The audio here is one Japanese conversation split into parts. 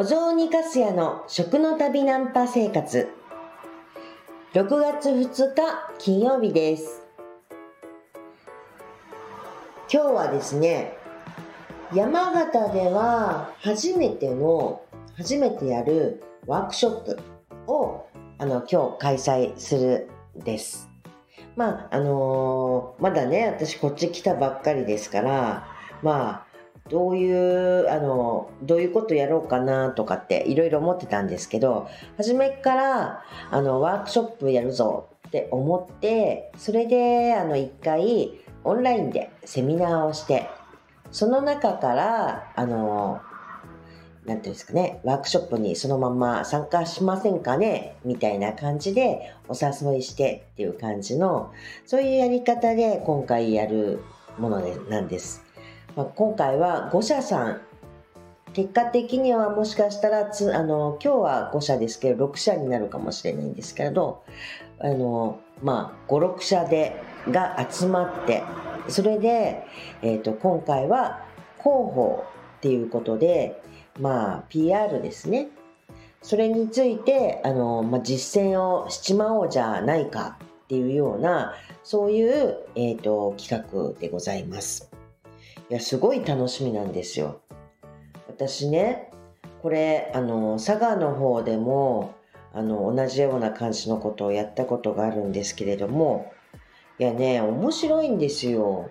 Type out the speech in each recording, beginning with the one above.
お雑煮かすやの食の旅ナンパ生活。6月2日金曜日です。今日はですね山形では初めての初めてやるワークショップをあの今日開催するです。まああのー、まだね私こっち来たばっかりですからまあどういうあのどういうことやろうかなとかっていろいろ思ってたんですけど初めからあのワークショップやるぞって思ってそれであの1回オンラインでセミナーをしてその中からあのなんていうんですかね、ワークショップにそのまま参加しませんかねみたいな感じでお誘いしてっていう感じの、そういうやり方で今回やるものでなんです。まあ、今回は5社さん結果的にはもしかしたらつあの今日は5社ですけど6社になるかもしれないんですけれどあのまあ56社でが集まってそれで、えーと、今回は広報っていうことでまあ PR ですねそれについてあの、まあ、実践をしちまおうじゃないかっていうようなそういう、えーと企画でございます。いや、すごい楽しみなんですよ。私ね、これ、あの、佐賀の方でも、あの、同じような感じのことをやったことがあるんですけれども、いやね、面白いんですよ。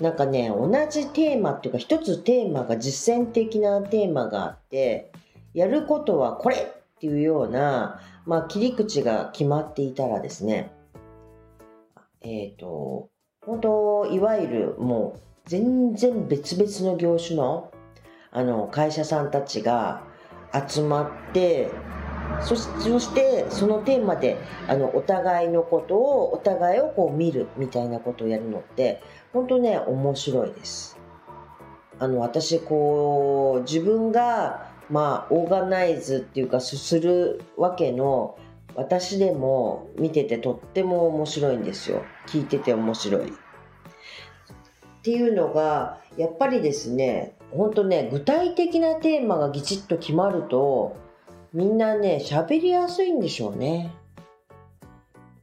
なんかね、同じテーマっていうか、一つテーマが実践的なテーマがあって、やることはこれっていうような、まあ、切り口が決まっていたらですね、えっ、ー、と、本当いわゆるもう全然別々の業種のあの会社さんたちが集まってそしてそのテーマであのお互いのことをお互いをこう見るみたいなことをやるのって本当ね面白いです。あの私こう自分がまあオーガナイズっていうかするわけの私でも見ててとっても面白いんですよ聞いてて面白い。っていうのがやっぱりですね本当ね具体的なテーマがぎちっと決まるとみんなね喋りやすいんでしょうね。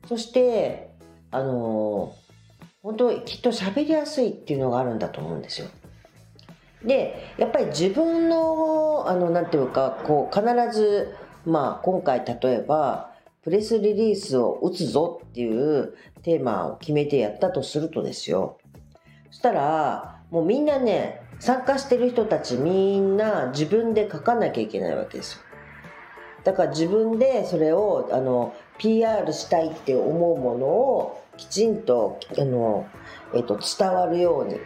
そしてあの本当きっと喋りやすいっていうのがあるんだと思うんですよ。でやっぱり自分のあのなんていうかこう必ずまあ今回例えばプレスリリースを打つぞっていうテーマを決めてやったとするとですよ。そしたら、もうみんなね、参加してる人たちみんな自分で書かなきゃいけないわけですよ。だから自分でそれをあの PR したいって思うものをきちんとあの、えっと、伝わるように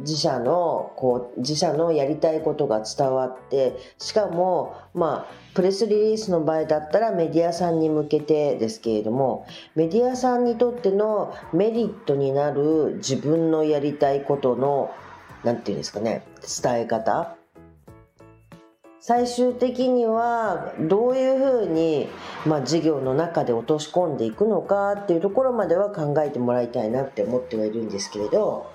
自社のこう自社のやりたいことが伝わってしかもまあプレスリリースの場合だったらメディアさんに向けてですけれどもメディアさんにとってのメリットになる自分のやりたいことの何て言うんですかね伝え方。最終的にはどういうふうに、まあ、事業の中で落とし込んでいくのかっていうところまでは考えてもらいたいなって思ってはいるんですけれど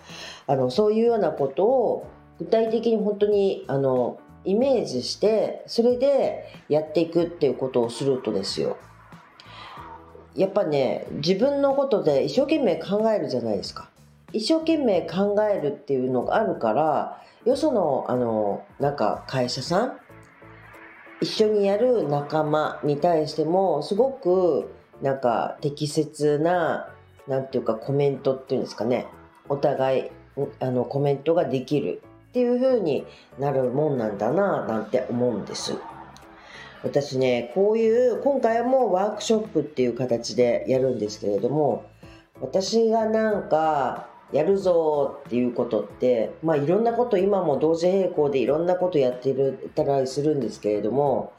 あのそういうようなことを具体的に本当にあのイメージしてそれでやっていくっていうことをするとですよ。やっぱね自分のことで一生懸命考えるじゃないですか。一生懸命考えるっていうのがあるからよそのあのなんか会社さん一緒にやる仲間に対してもすごくなんか適切ななんていうかコメントっていうんですかね。お互いあのコメントができるっていう風になるもんなんだななんて思うんです。私ね、こういう今回もワークショップっていう形でやるんですけれども私がなんかやるぞっていうことってまあいろんなこと今も同時並行でいろんなことやってるたりするんですけれども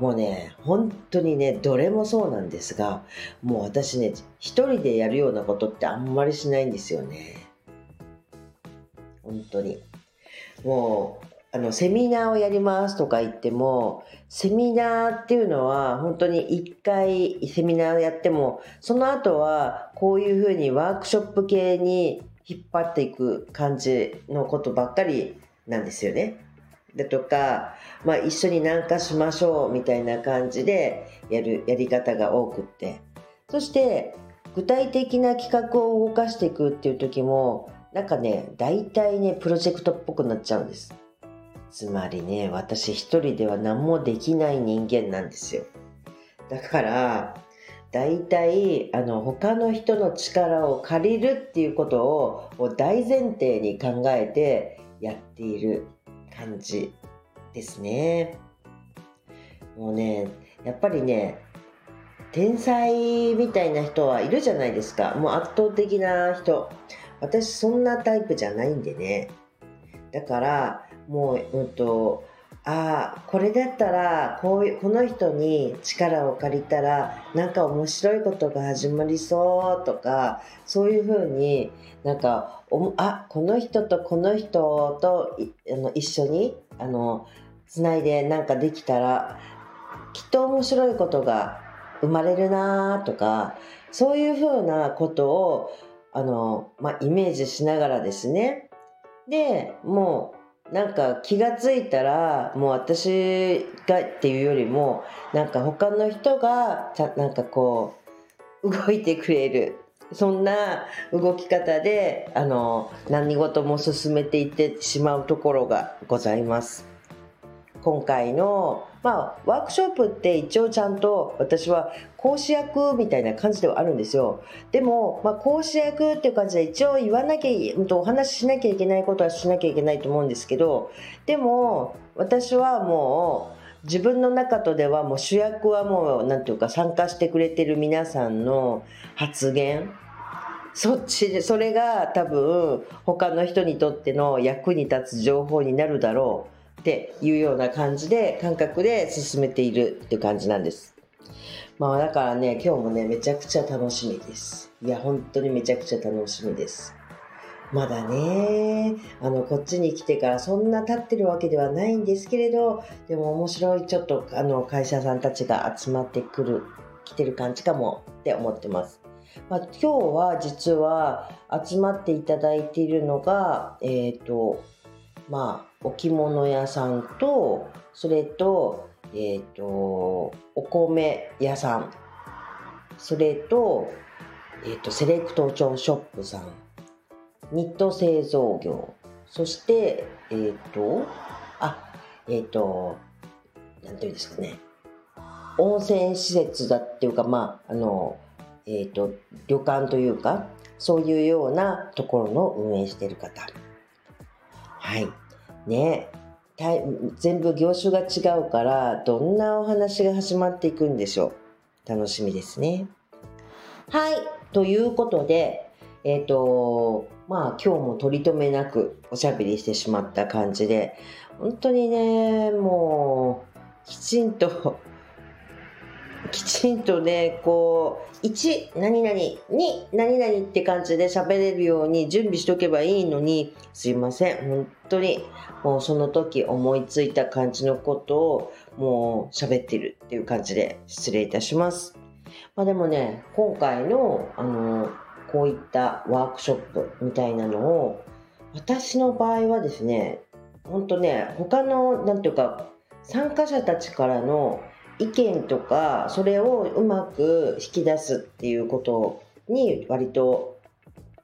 もうね本当にねどれもそうなんですがもう私ね一人でやるようなことってあんまりしないんですよね。本当に。もう、あの、セミナーをやりますとか言っても、セミナーっていうのは本当に一回セミナーをやっても、その後はこういうふうにワークショップ系に引っ張っていく感じのことばっかりなんですよね。だとか、まあ、一緒に何かしましょうみたいな感じでやるやり方が多くってそして具体的な企画を動かしていくっていう時もなんかね大体ねプロジェクトっぽくなっちゃうんです。つまりね私一人では何もできない人間なんですよ。だから大体あの他の人の力を借りるっていうことを大前提に考えてやっている感じですね。もうねやっぱりね天才みたいな人はいるじゃないですか。もう圧倒的な人。私そんなタイプじゃないんでね。だからもううんとああこれだったらこういうこの人に力を借りたらなんか面白いことが始まりそうとかそういうふうになんかおあこの人とこの人とあの一緒にあのつないでなんかできたらきっと面白いことが生まれるなとかそういうふうなことをあの、まあ、イメージしながらですねでもうなんか気がついたらもう私がっていうよりもなんか他の人がちゃなんかこう動いてくれるそんな動き方であの何事も進めていってしまうところがございます。今回の、まあ、ワークショップって一応ちゃんと私は講師役みたいな感じではあるんですよ。でも、まあ、講師役っていう感じで一応言わなきゃ、お話ししなきゃいけないことはしなきゃいけないと思うんですけど、でも私はもう自分の中とではもう主役はもう何ていうか参加してくれてる皆さんの発言そっちでそれが多分他の人にとっての役に立つ情報になるだろうっていうような感じで感覚で進めているっていう感じなんです。まあだからね、今日もね、めちゃくちゃ楽しみです。いや、本当にめちゃくちゃ楽しみです。まだね、あの、こっちに来てからそんな経ってるわけではないんですけれど、でも面白いちょっとあの会社さんたちが集まってくる、来てる感じかもって思ってます。まあ、今日は実は集まっていただいているのが、えっ、ー、と、まあ、置物屋さんと、それと、え、ー、と、お米屋さん、それと、え、ー、と、セレクトショップさん、ニット製造業、そして、えっ、ー、と、あ、えっ、と、なんていうんですかね、温泉施設だっていうか、まあ、あの、えっ、と、旅館というか、そういうようなところの運営している方。はい。ね。全部業種が違うからどんなお話が始まっていくんでしょう。楽しみですね。はい。ということでえっ、ー、とまあ今日も取り留めなくおしゃべりしてしまった感じで本当にねもうきちんときちんとね、こう、1、何々、2、何々って感じで喋れるように準備しとけばいいのに、すいません、本当に、もうその時思いついた感じのことを、もう喋ってるっていう感じで失礼いたします。まあでもね、今回の、あの、こういったワークショップみたいなのを、私の場合はですね、本当ね、他の、なんていうか、参加者たちからの意見とかそれをうまく引き出すっていうことに割と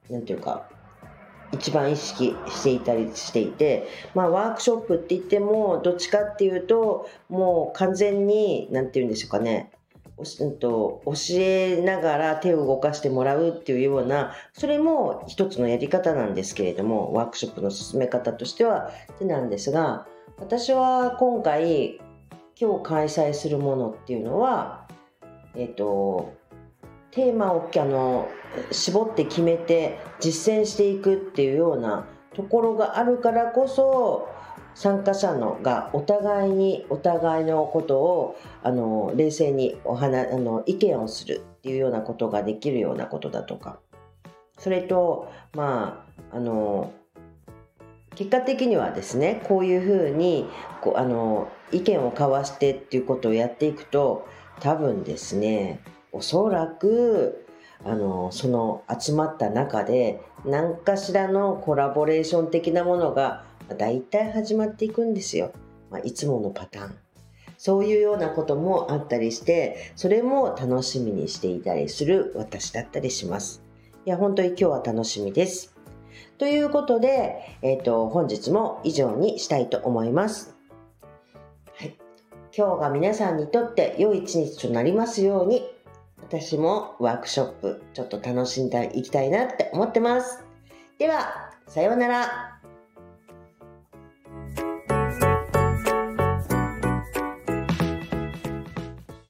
何て言うか一番意識していたりしていて、まあ、ワークショップって言ってもどっちかっていうともう完全に何て言うんでしょうかね。教えながら手を動かしてもらうっていうようなそれも一つのやり方なんですけれどもワークショップの進め方としては手なんですが私は今回今日開催するものっていうのは、えっ、と、テーマをあの絞って決めて実践していくっていうようなところがあるからこそ参加者のがお互いにお互いのことをあの冷静にお話あの意見をするっていうようなことができるようなことだとか。それとまああの結果的にはですねこういうふうにこうあの意見を交わしてっていうことをやっていくと多分ですねおそらくあのその集まった中で何かしらのコラボレーション的なものが大体始まっていくんですよ。まあ、いつものパターン。そういうようなこともあったりして、それも楽しみにしていたりする私だったりします。いや、本当に今日は楽しみです。ということで、えっ、ー、と、本日も以上にしたいと思います。はい。今日が皆さんにとって良い一日となりますように、私もワークショップちょっと楽しんでいきたいなって思ってます。では、さようなら。